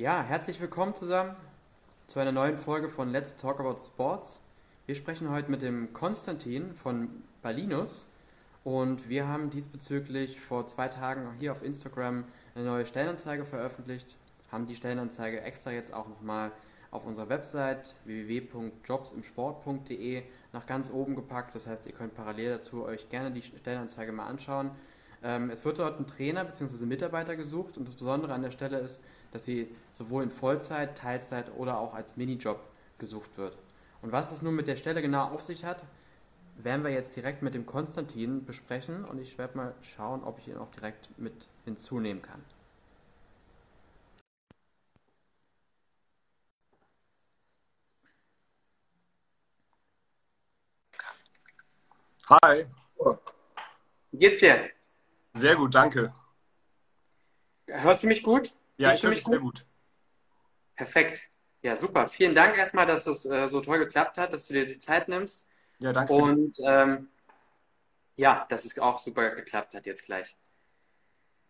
Ja, herzlich willkommen zusammen zu einer neuen Folge von Let's Talk About Sports. Wir sprechen heute mit dem Konstantin von Balinus und wir haben diesbezüglich vor zwei Tagen hier auf Instagram eine neue Stellenanzeige veröffentlicht, haben die Stellenanzeige extra jetzt auch nochmal auf unserer Website www.jobsimsport.de nach ganz oben gepackt. Das heißt, ihr könnt parallel dazu euch gerne die Stellenanzeige mal anschauen. Ähm, es wird dort ein Trainer bzw. Mitarbeiter gesucht und das Besondere an der Stelle ist, dass sie sowohl in Vollzeit, Teilzeit oder auch als Minijob gesucht wird. Und was es nun mit der Stelle genau auf sich hat, werden wir jetzt direkt mit dem Konstantin besprechen und ich werde mal schauen, ob ich ihn auch direkt mit hinzunehmen kann. Hi. Wie geht's dir? Sehr gut, danke. Hörst du mich gut? Ja, ich höre mich sehr gut. Perfekt. Ja, super. Vielen Dank erstmal, dass es äh, so toll geklappt hat, dass du dir die Zeit nimmst. Ja, danke. Und ähm, ja, dass es auch super geklappt hat jetzt gleich.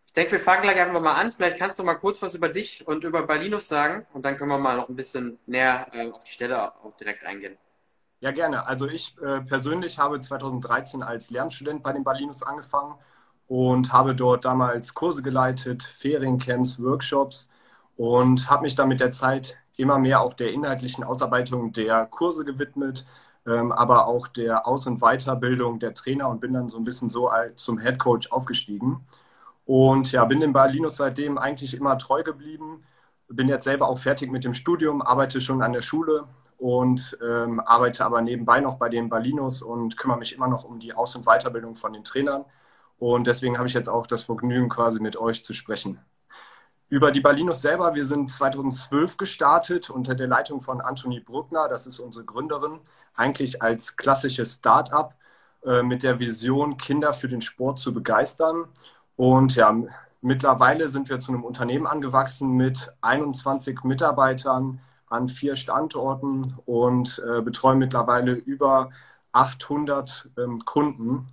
Ich denke, wir fangen gleich einfach mal an. Vielleicht kannst du mal kurz was über dich und über Balinus sagen und dann können wir mal noch ein bisschen näher äh, auf die Stelle auch direkt eingehen. Ja, gerne. Also ich äh, persönlich habe 2013 als Lernstudent bei den Balinus angefangen und habe dort damals Kurse geleitet, Feriencamps, Workshops und habe mich dann mit der Zeit immer mehr auch der inhaltlichen Ausarbeitung der Kurse gewidmet, ähm, aber auch der Aus- und Weiterbildung der Trainer und bin dann so ein bisschen so zum Head Coach aufgestiegen. Und ja, bin dem Balinus seitdem eigentlich immer treu geblieben. Bin jetzt selber auch fertig mit dem Studium, arbeite schon an der Schule und ähm, arbeite aber nebenbei noch bei den Balinos und kümmere mich immer noch um die Aus- und Weiterbildung von den Trainern. Und deswegen habe ich jetzt auch das Vergnügen, quasi mit euch zu sprechen. Über die Balinos selber, wir sind 2012 gestartet unter der Leitung von Anthony Bruckner, das ist unsere Gründerin, eigentlich als klassisches Start-up äh, mit der Vision, Kinder für den Sport zu begeistern. Und ja, mittlerweile sind wir zu einem Unternehmen angewachsen mit 21 Mitarbeitern an vier Standorten und äh, betreuen mittlerweile über 800 ähm, Kunden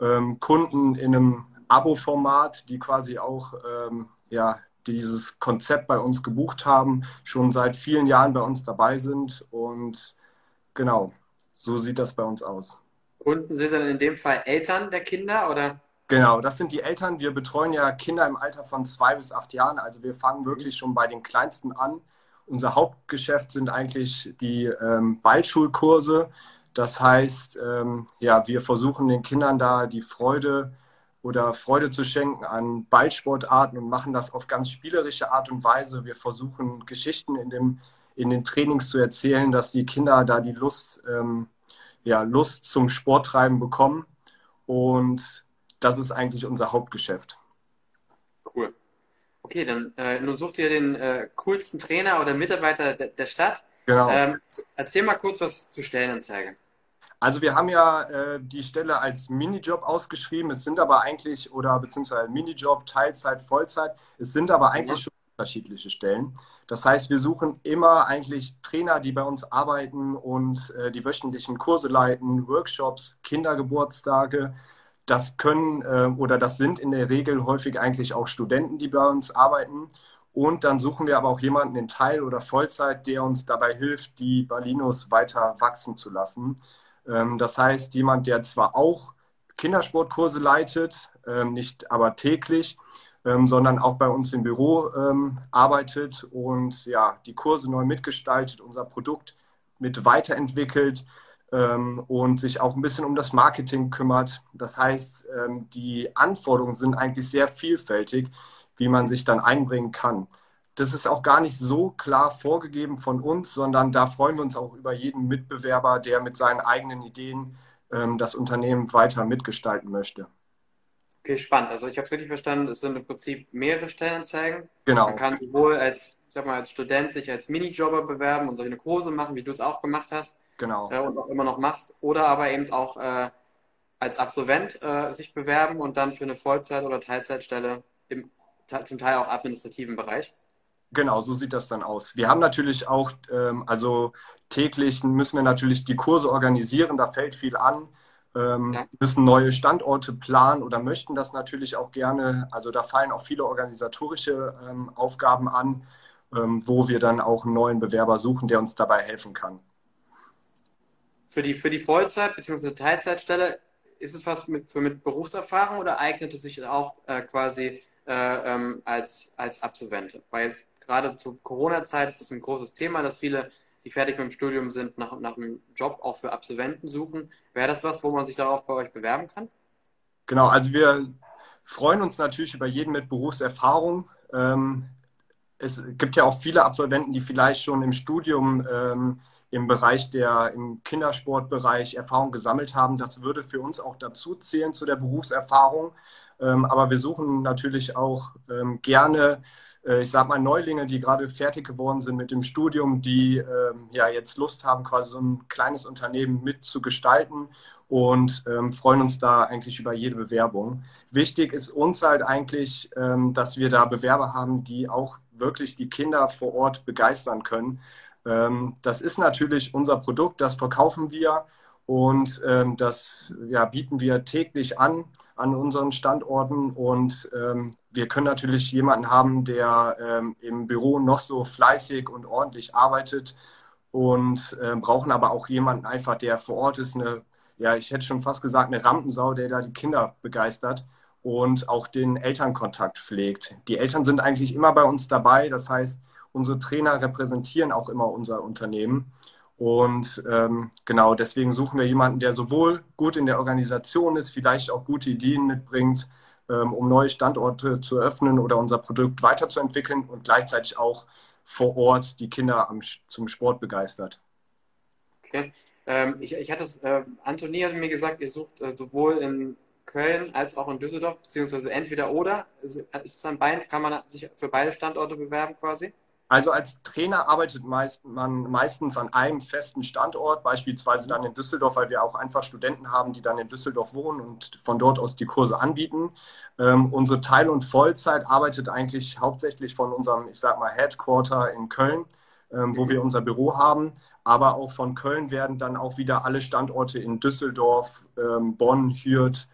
ähm, Kunden in einem Abo-Format, die quasi auch ähm, ja, dieses Konzept bei uns gebucht haben, schon seit vielen Jahren bei uns dabei sind. Und genau, so sieht das bei uns aus. Kunden sind dann in dem Fall Eltern der Kinder oder? Genau, das sind die Eltern. Wir betreuen ja Kinder im Alter von zwei bis acht Jahren. Also wir fangen wirklich schon bei den Kleinsten an. Unser Hauptgeschäft sind eigentlich die ähm, Ballschulkurse. Das heißt, ähm, ja, wir versuchen den Kindern da die Freude oder Freude zu schenken an Ballsportarten und machen das auf ganz spielerische Art und Weise. Wir versuchen Geschichten in, dem, in den Trainings zu erzählen, dass die Kinder da die Lust, ähm, ja, Lust zum Sporttreiben bekommen. Und das ist eigentlich unser Hauptgeschäft. Cool. Okay, dann äh, nun sucht ihr den äh, coolsten Trainer oder Mitarbeiter der, der Stadt. Genau. Ähm, erzähl mal kurz was zu Stellenanzeige. Also wir haben ja äh, die Stelle als Minijob ausgeschrieben. Es sind aber eigentlich, oder beziehungsweise Minijob, Teilzeit, Vollzeit. Es sind aber eigentlich ja. schon unterschiedliche Stellen. Das heißt, wir suchen immer eigentlich Trainer, die bei uns arbeiten und äh, die wöchentlichen Kurse leiten, Workshops, Kindergeburtstage. Das können äh, oder das sind in der Regel häufig eigentlich auch Studenten, die bei uns arbeiten. Und dann suchen wir aber auch jemanden in Teil- oder Vollzeit, der uns dabei hilft, die Balinos weiter wachsen zu lassen. Ähm, das heißt, jemand, der zwar auch Kindersportkurse leitet, ähm, nicht aber täglich, ähm, sondern auch bei uns im Büro arbeitet und ja, die Kurse neu mitgestaltet, unser Produkt mit weiterentwickelt und sich auch ein bisschen um das Marketing kümmert. Das heißt, die Anforderungen sind eigentlich sehr vielfältig, wie man sich dann einbringen kann das ist auch gar nicht so klar vorgegeben von uns, sondern da freuen wir uns auch über jeden Mitbewerber, der mit seinen eigenen Ideen ähm, das Unternehmen weiter mitgestalten möchte. Okay, spannend. Also ich habe es richtig verstanden, es sind im Prinzip mehrere Stellenanzeigen. Genau. Man kann sowohl als, sag mal, als Student sich als Minijobber bewerben und solche Kurse machen, wie du es auch gemacht hast. Genau. Äh, und auch immer noch machst. Oder aber eben auch äh, als Absolvent äh, sich bewerben und dann für eine Vollzeit- oder Teilzeitstelle im zum Teil auch administrativen Bereich. Genau, so sieht das dann aus. Wir haben natürlich auch, ähm, also täglich müssen wir natürlich die Kurse organisieren, da fällt viel an, ähm, ja. müssen neue Standorte planen oder möchten das natürlich auch gerne. Also da fallen auch viele organisatorische ähm, Aufgaben an. ähm, wo wir dann auch einen neuen Bewerber suchen, der uns dabei helfen kann. Für die, für die Vollzeit- bzw. Teilzeitstelle ist es was mit, für mit Berufserfahrung oder eignet es sich auch äh, quasi äh, ähm, als, als Absolvent? Weil jetzt gerade zur Corona-Zeit ist das ein großes Thema, dass viele, die fertig mit dem Studium sind, nach, nach einem Job auch für Absolventen suchen. Wäre das was, wo man sich darauf bei euch bewerben kann? Genau, also wir freuen uns natürlich über jeden mit Berufserfahrung. Ähm, es gibt ja auch viele Absolventen, die vielleicht schon im Studium ähm, im Bereich der, im Kindersportbereich Erfahrung gesammelt haben. Das würde für uns auch dazu zählen zu der Berufserfahrung. Ähm, aber wir suchen natürlich auch gerne, ich sage mal, Neulinge, die gerade fertig geworden sind mit dem Studium, die ähm, ja jetzt Lust haben, quasi so ein kleines Unternehmen mitzugestalten und ähm, freuen uns da eigentlich über jede Bewerbung. Wichtig ist uns halt eigentlich, ähm, dass wir da Bewerber haben, die auch wirklich die Kinder vor Ort begeistern können. Ähm, das ist natürlich unser Produkt, das verkaufen wir und ähm, das ja, bieten wir täglich an an unseren Standorten. Und ähm, wir können natürlich jemanden haben, der ähm, im Büro noch so fleißig und ordentlich arbeitet und äh, brauchen aber auch jemanden einfach, der vor Ort ist, eine, ja, ich hätte schon fast gesagt, eine Rampensau, der da die Kinder begeistert und auch den Elternkontakt pflegt. Die Eltern sind eigentlich immer bei uns dabei. Das heißt, unsere Trainer repräsentieren auch immer unser Unternehmen. Und ähm, genau deswegen suchen wir jemanden, der sowohl gut in der Organisation ist, vielleicht auch gute Ideen mitbringt, ähm, um neue Standorte zu eröffnen oder unser Produkt weiterzuentwickeln und gleichzeitig auch vor Ort die Kinder am, zum Sport begeistert. Okay. Ähm, ich, ich hatte äh, Antonie hat mir gesagt, ihr sucht äh, sowohl in Köln als auch in Düsseldorf, beziehungsweise entweder oder. Ist es an beiden, kann man sich für beide Standorte bewerben quasi? Also als Trainer arbeitet meist, man meistens an einem festen Standort, beispielsweise dann in Düsseldorf, weil wir auch einfach Studenten haben, die dann in Düsseldorf wohnen und von dort aus die Kurse anbieten. Ähm, unsere Teil- und Vollzeit arbeitet eigentlich hauptsächlich von unserem, ich sag mal, Headquarter in Köln, ähm, wo wir unser Büro haben. Aber auch von Köln werden dann auch wieder alle Standorte in Düsseldorf, ähm, Bonn, Hürth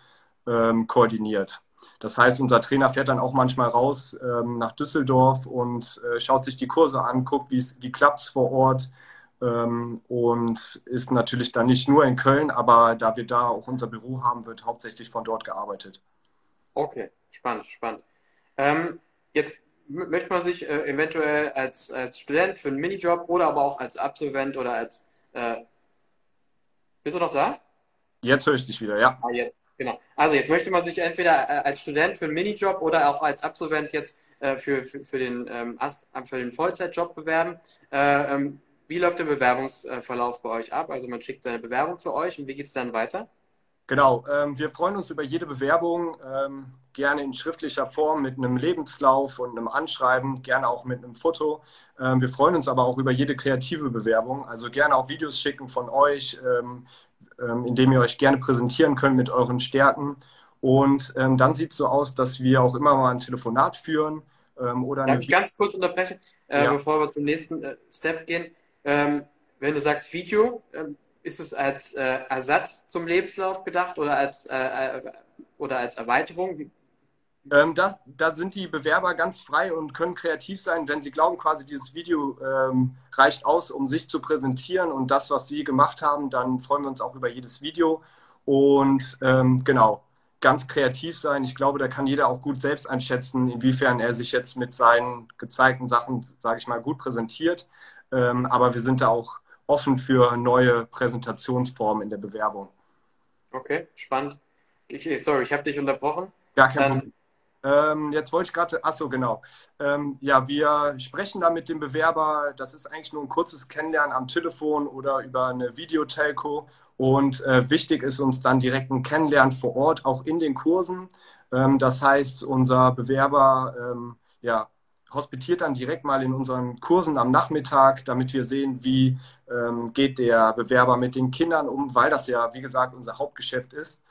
ähm, koordiniert. Das heißt, unser Trainer fährt dann auch manchmal raus ähm, nach Düsseldorf und äh, schaut sich die Kurse an, guckt, wie klappt es vor Ort ähm, und ist natürlich dann nicht nur in Köln, aber da wir da auch unser Büro haben, wird hauptsächlich von dort gearbeitet. Okay, spannend, spannend. Ähm, jetzt möchte man sich äh, eventuell als, als Student für einen Minijob oder aber auch als Absolvent oder als. Äh, bist du noch da? Jetzt höre ich dich wieder, ja. Ah, jetzt. Genau. Also jetzt möchte man sich entweder äh, als Student für einen Minijob oder auch als Absolvent jetzt äh, für, für, für, den, ähm, für den Vollzeitjob bewerben. Äh, ähm, wie läuft der Bewerbungsverlauf bei euch ab? Also man schickt seine Bewerbung zu euch und wie geht es dann weiter? Genau, ähm, wir freuen uns über jede Bewerbung, ähm, gerne in schriftlicher Form mit einem Lebenslauf und einem Anschreiben, gerne auch mit einem Foto. Ähm, wir freuen uns aber auch über jede kreative Bewerbung, also gerne auch Videos schicken von euch, ähm, ähm, in dem ihr euch gerne präsentieren könnt mit euren Stärken. Und ähm, dann sieht es so aus, dass wir auch immer mal ein Telefonat führen. Ähm, oder Darf ich ganz kurz unterbrechen, äh, ja. bevor wir zum nächsten äh, Step gehen? Ähm, wenn du sagst Video, äh, ist es als äh, Ersatz zum Lebenslauf gedacht oder als, äh, äh, oder als Erweiterung? Ähm, das, da sind die Bewerber ganz frei und können kreativ sein, wenn sie glauben, quasi dieses Video ähm, reicht aus, um sich zu präsentieren und das, was sie gemacht haben, dann freuen wir uns auch über jedes Video. Und ähm, genau, ganz kreativ sein. Ich glaube, da kann jeder auch gut selbst einschätzen, inwiefern er sich jetzt mit seinen gezeigten Sachen, sage ich mal, gut präsentiert. Ähm, aber wir sind da auch offen für neue Präsentationsformen in der Bewerbung. Okay, spannend. Ich, sorry, ich habe dich unterbrochen. Ja, kein Problem. Ähm, jetzt wollte ich gerade, achso, genau. Ähm, ja, wir sprechen da mit dem Bewerber. Das ist eigentlich nur ein kurzes Kennenlernen am Telefon oder über eine Videotelco. Und äh, wichtig ist uns dann direkt ein Kennenlernen vor Ort, auch in den Kursen. Ähm, das heißt, unser Bewerber ähm, ja, hospitiert dann direkt mal in unseren Kursen am Nachmittag, damit wir sehen, wie ähm, geht der Bewerber mit den Kindern um, weil das ja, wie gesagt, unser Hauptgeschäft ist.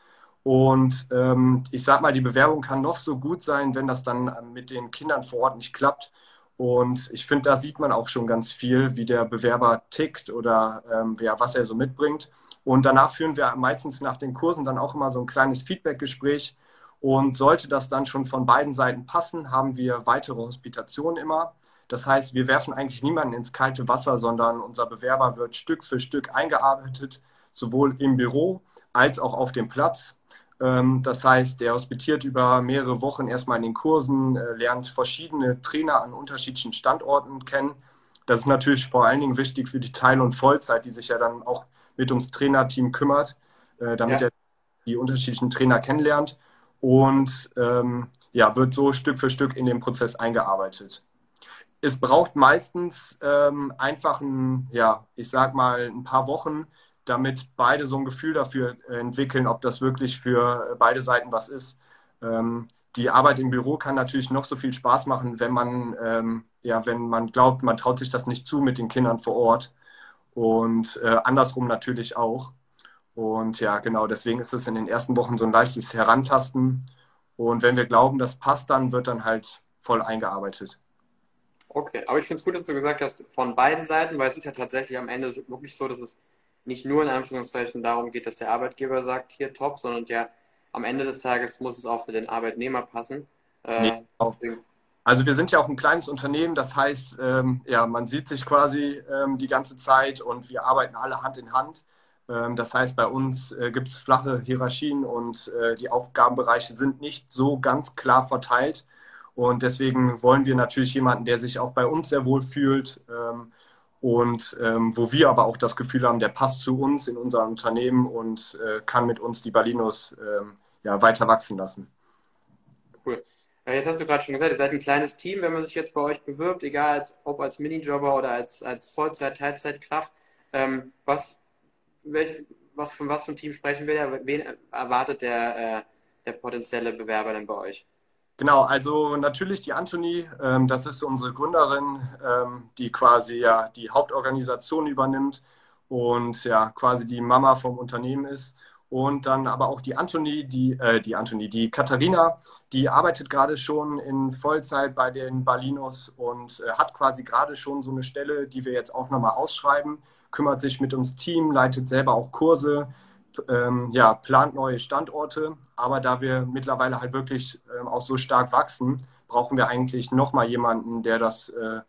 Und ähm, ich sag mal, die Bewerbung kann noch so gut sein, wenn das dann ähm, mit den Kindern vor Ort nicht klappt. Und ich finde, da sieht man auch schon ganz viel, wie der Bewerber tickt oder ähm, ja, was er so mitbringt. Und danach führen wir meistens nach den Kursen dann auch immer so ein kleines Feedback-Gespräch. Und sollte das dann schon von beiden Seiten passen, haben wir weitere Hospitationen immer. Das heißt, wir werfen eigentlich niemanden ins kalte Wasser, sondern unser Bewerber wird Stück für Stück eingearbeitet, sowohl im Büro als auch auf dem Platz. Ähm, das heißt, der hospitiert über mehrere Wochen erstmal in den Kursen, äh, lernt verschiedene Trainer an unterschiedlichen Standorten kennen. Das ist natürlich vor allen Dingen wichtig für die Teil- und Vollzeit, die sich ja dann auch mit ums Trainerteam kümmert, äh, damit ja. er die unterschiedlichen Trainer kennenlernt und ähm, ja, wird so Stück für Stück in den Prozess eingearbeitet. Es braucht meistens ähm, einfach ein, ja, ich sag mal, ein paar Wochen, damit beide so ein Gefühl dafür entwickeln, ob das wirklich für beide Seiten was ist. Ähm, die Arbeit im Büro kann natürlich noch so viel Spaß machen, wenn man, ähm, ja, wenn man glaubt, man traut sich das nicht zu mit den Kindern vor Ort. Und äh, andersrum natürlich auch. Und ja, genau, deswegen ist es in den ersten Wochen so ein leichtes Herantasten. Und wenn wir glauben, das passt, dann wird dann halt voll eingearbeitet. Okay, aber ich finde es gut, dass du gesagt hast, von beiden Seiten, weil es ist ja tatsächlich am Ende wirklich so, dass es nicht nur in Anführungszeichen darum geht, dass der Arbeitgeber sagt, hier top, sondern ja, am Ende des Tages muss es auch für den Arbeitnehmer passen. Äh, nee, also wir sind ja auch ein kleines Unternehmen, das heißt, ähm, ja, man sieht sich quasi ähm, die ganze Zeit und wir arbeiten alle Hand in Hand. Ähm, das heißt, bei uns äh, gibt es flache Hierarchien und äh, die Aufgabenbereiche sind nicht so ganz klar verteilt. Und deswegen wollen wir natürlich jemanden, der sich auch bei uns sehr wohl fühlt ähm, und ähm, wo wir aber auch das Gefühl haben, der passt zu uns in unser Unternehmen und äh, kann mit uns die Balinos ähm, ja, weiter wachsen lassen. Cool. Jetzt hast du gerade schon gesagt, ihr seid ein kleines Team, wenn man sich jetzt bei euch bewirbt, egal als, ob als Minijobber oder als, als Vollzeit-, Teilzeitkraft. Ähm, was, welch, was, von was für ein Team sprechen wir? Wen erwartet der, äh, der potenzielle Bewerber denn bei euch? Genau, also natürlich die Anthony, ähm, das ist unsere Gründerin, ähm, die quasi ja die Hauptorganisation übernimmt und ja quasi die Mama vom Unternehmen ist. Und dann aber auch die Anthony, die, äh, die Anthony, die Katharina, die arbeitet gerade schon in Vollzeit bei den Balinos und äh, hat quasi gerade schon so eine Stelle, die wir jetzt auch nochmal ausschreiben, kümmert sich mit uns Team, leitet selber auch Kurse, ähm, ja, plant neue Standorte. Aber da wir mittlerweile halt wirklich ähm, auch so stark wachsen, brauchen wir eigentlich nochmal jemanden, der das äh,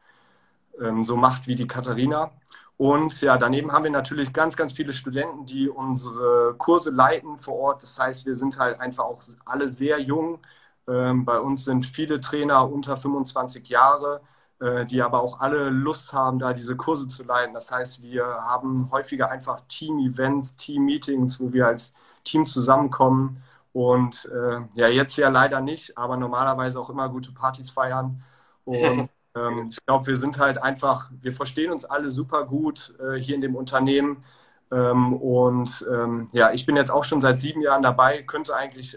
ähm, so macht wie die Katharina. Und ja, daneben haben wir natürlich ganz, ganz viele Studenten, die unsere Kurse leiten vor Ort. Das heißt, wir sind halt einfach auch alle sehr jung. Ähm, bei uns sind viele Trainer unter 25 Jahre, die aber auch alle Lust haben, da diese Kurse zu leiten. Das heißt, wir haben häufiger einfach Team-Events, Team-Meetings, wo wir als Team zusammenkommen. Und äh, ja, jetzt ja leider nicht, aber normalerweise auch immer gute Partys feiern. Und ähm, ich glaube, wir sind halt einfach, wir verstehen uns alle super gut äh, hier in dem Unternehmen. Ähm, und ähm, ja, ich bin jetzt auch schon seit sieben Jahren dabei, könnte eigentlich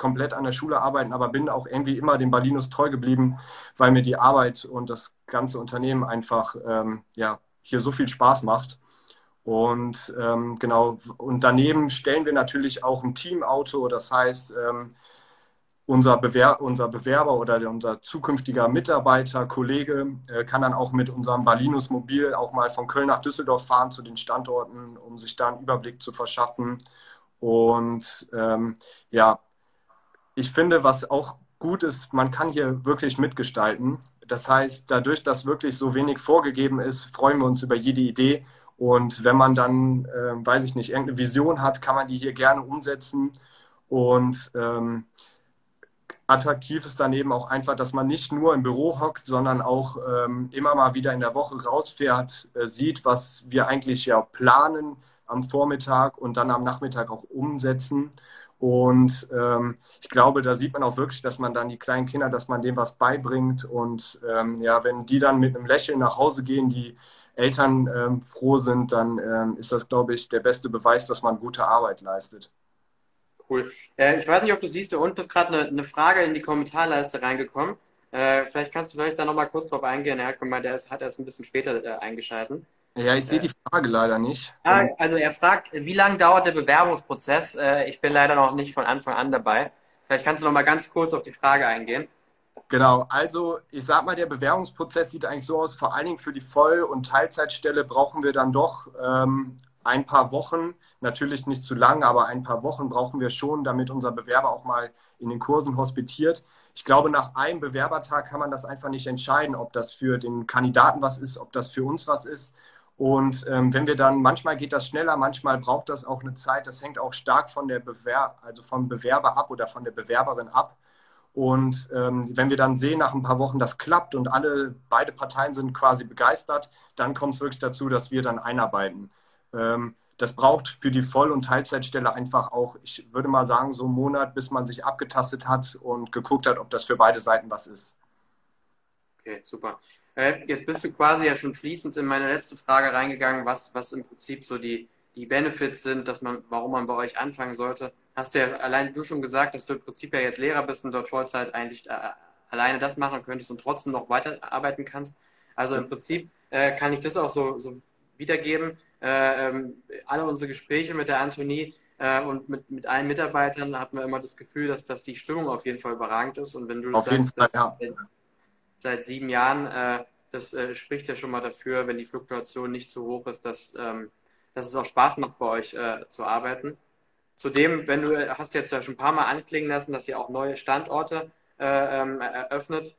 komplett an der Schule arbeiten, aber bin auch irgendwie immer dem Balinus treu geblieben, weil mir die Arbeit und das ganze Unternehmen einfach ähm, ja, hier so viel Spaß macht. Und ähm, genau, und daneben stellen wir natürlich auch ein Teamauto, das heißt, ähm, unser, Bewer unser Bewerber oder unser zukünftiger Mitarbeiter, Kollege äh, kann dann auch mit unserem Balinus Mobil auch mal von Köln nach Düsseldorf fahren zu den Standorten, um sich da einen Überblick zu verschaffen. Und ähm, ja, ich finde, was auch gut ist, man kann hier wirklich mitgestalten. Das heißt, dadurch, dass wirklich so wenig vorgegeben ist, freuen wir uns über jede Idee. Und wenn man dann, äh, weiß ich nicht, irgendeine Vision hat, kann man die hier gerne umsetzen. Und ähm, attraktiv ist dann eben auch einfach, dass man nicht nur im Büro hockt, sondern auch ähm, immer mal wieder in der Woche rausfährt, äh, sieht, was wir eigentlich ja planen am Vormittag und dann am Nachmittag auch umsetzen. Und ähm, ich glaube, da sieht man auch wirklich, dass man dann die kleinen Kinder, dass man denen was beibringt. Und ähm, ja, wenn die dann mit einem Lächeln nach Hause gehen, die Eltern ähm, froh sind, dann ähm, ist das, glaube ich, der beste Beweis, dass man gute Arbeit leistet. Cool. Äh, ich weiß nicht, ob du siehst, da unten ist gerade eine, eine, Frage in die Kommentarleiste reingekommen. Äh, vielleicht kannst du vielleicht da nochmal kurz drauf eingehen. Er hat gemeint, er ist, hat erst ein bisschen später äh, eingeschalten. Ja, ich sehe die Frage leider nicht. Ja, also er fragt, wie lange dauert der Bewerbungsprozess? Äh, ich bin leider noch nicht von Anfang an dabei. Vielleicht kannst du nochmal ganz kurz auf die Frage eingehen. Genau, also ich sag mal, der Bewerbungsprozess sieht eigentlich so aus, vor allen Dingen für die Voll- und Teilzeitstelle brauchen wir dann doch ähm, ein paar Wochen, natürlich nicht zu lang, aber ein paar Wochen brauchen wir schon, damit unser Bewerber auch mal in den Kursen hospitiert. Ich glaube, nach einem Bewerbertag kann man das einfach nicht entscheiden, ob das für den Kandidaten was ist, ob das für uns was ist. Und ähm, wenn wir dann, manchmal geht das schneller, manchmal braucht das auch eine Zeit. Das hängt auch stark von der Bewer also vom Bewerber ab oder von der Bewerberin ab. Und ähm, wenn wir dann sehen, nach ein paar Wochen, das klappt und alle, beide Parteien sind quasi begeistert, dann kommt es wirklich dazu, dass wir dann einarbeiten. Ähm, das braucht für die Voll- und Teilzeitstelle einfach auch, ich würde mal sagen, so einen Monat, bis man sich abgetastet hat und geguckt hat, ob das für beide Seiten was ist. Okay, super. Äh, jetzt bist du quasi ja schon fließend in meine letzte Frage reingegangen, was, was im Prinzip so die, die Benefits sind, dass man, warum man bei euch anfangen sollte. Hast du ja allein du schon gesagt, dass du im Prinzip ja jetzt Lehrer bist und dort Vollzeit eigentlich äh, alleine das machen könntest und trotzdem noch weiterarbeiten kannst. Also im Prinzip äh, kann ich das auch so, so wiedergeben. Äh, ähm, alle unsere Gespräche mit der Antonie und mit, mit allen Mitarbeitern hat man immer das Gefühl, dass, dass die Stimmung auf jeden Fall überragend ist. Und wenn du das sagst, Fall, ja. seit, seit, sieben Jahren, äh, das äh, spricht ja schon mal dafür, wenn die Fluktuation nicht so hoch ist, dass, ähm, dass es auch Spaß macht, bei euch äh, zu arbeiten. Zudem, wenn du hast jetzt ja schon ein paar Mal anklingen lassen, dass ihr auch neue Standorte äh, ähm, eröffnet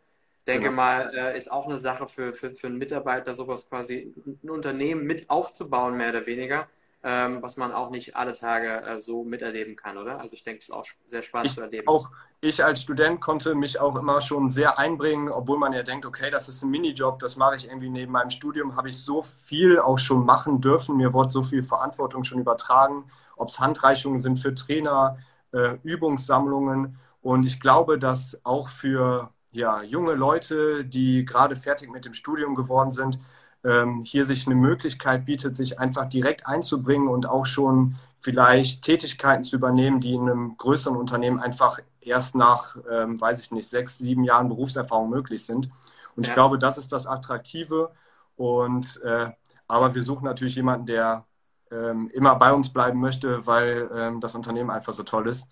denke genau. mal, äh, ist auch eine Sache für, für, für einen Mitarbeiter, sowas quasi ein Unternehmen mit aufzubauen, mehr oder weniger, ähm, was man auch nicht alle Tage äh, so miterleben kann, oder? Also ich denke, es ist auch sehr spannend ich zu erleben. Auch ich als Student konnte mich auch immer schon sehr einbringen, obwohl man ja denkt, okay, das ist ein Minijob, das mache ich irgendwie neben meinem Studium, habe ich so viel auch schon machen dürfen, mir wurde so viel Verantwortung schon übertragen, ob es Handreichungen sind für Trainer, äh, Übungssammlungen und ich glaube, dass auch für ja, junge Leute, die gerade fertig mit dem Studium geworden sind, ähm, hier sich eine Möglichkeit bietet, sich einfach direkt einzubringen und auch schon vielleicht Tätigkeiten zu übernehmen, die in einem größeren Unternehmen einfach erst nach, ähm, weiß ich nicht, sechs, sieben Jahren Berufserfahrung möglich sind. Und ja. ich glaube, das ist das Attraktive. Und äh, aber wir suchen natürlich jemanden, der ähm, immer bei uns bleiben möchte, weil ähm, das Unternehmen einfach so toll ist.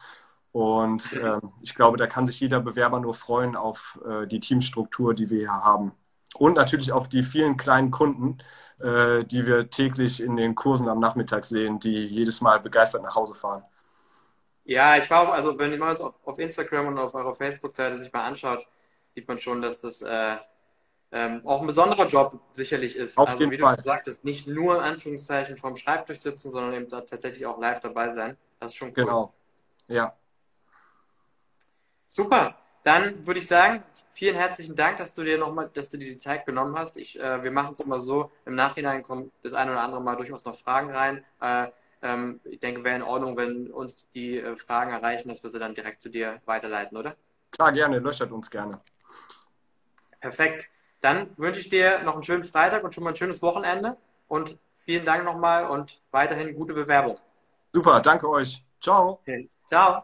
Und äh, ich glaube, da kann sich jeder Bewerber nur freuen auf äh, die Teamstruktur, die wir hier haben. Und natürlich auf die vielen kleinen Kunden, äh, die wir täglich in den Kursen am Nachmittag sehen, die jedes Mal begeistert nach Hause fahren. Ja, ich war auch, also wenn man es auf, auf, Instagram und auf eurer Facebook-Seite sich mal anschaut, sieht man schon, dass das äh, ähm, auch ein besonderer Job sicherlich ist. Auf also jeden wie Fall. du sagtest, nicht nur in Anführungszeichen vom Schreibtisch sitzen, sondern eben tatsächlich auch live dabei sein. Das ist schon cool. Genau. Ja. Super. Dann würde ich sagen, vielen herzlichen Dank, dass du dir nochmal, dass du dir die Zeit genommen hast. Ich, äh, wir machen es immer so, im Nachhinein kommt das eine oder andere Mal durchaus noch Fragen rein. Äh, ähm, ich denke, wäre in Ordnung, wenn uns die äh, Fragen erreichen, dass wir sie dann direkt zu dir weiterleiten, oder? Klar, gerne, löchert uns gerne. Perfekt. Dann wünsche ich dir noch einen schönen Freitag und schon mal ein schönes Wochenende und vielen Dank nochmal und weiterhin gute Bewerbung. Super, danke euch. Ciao. Okay. Ciao.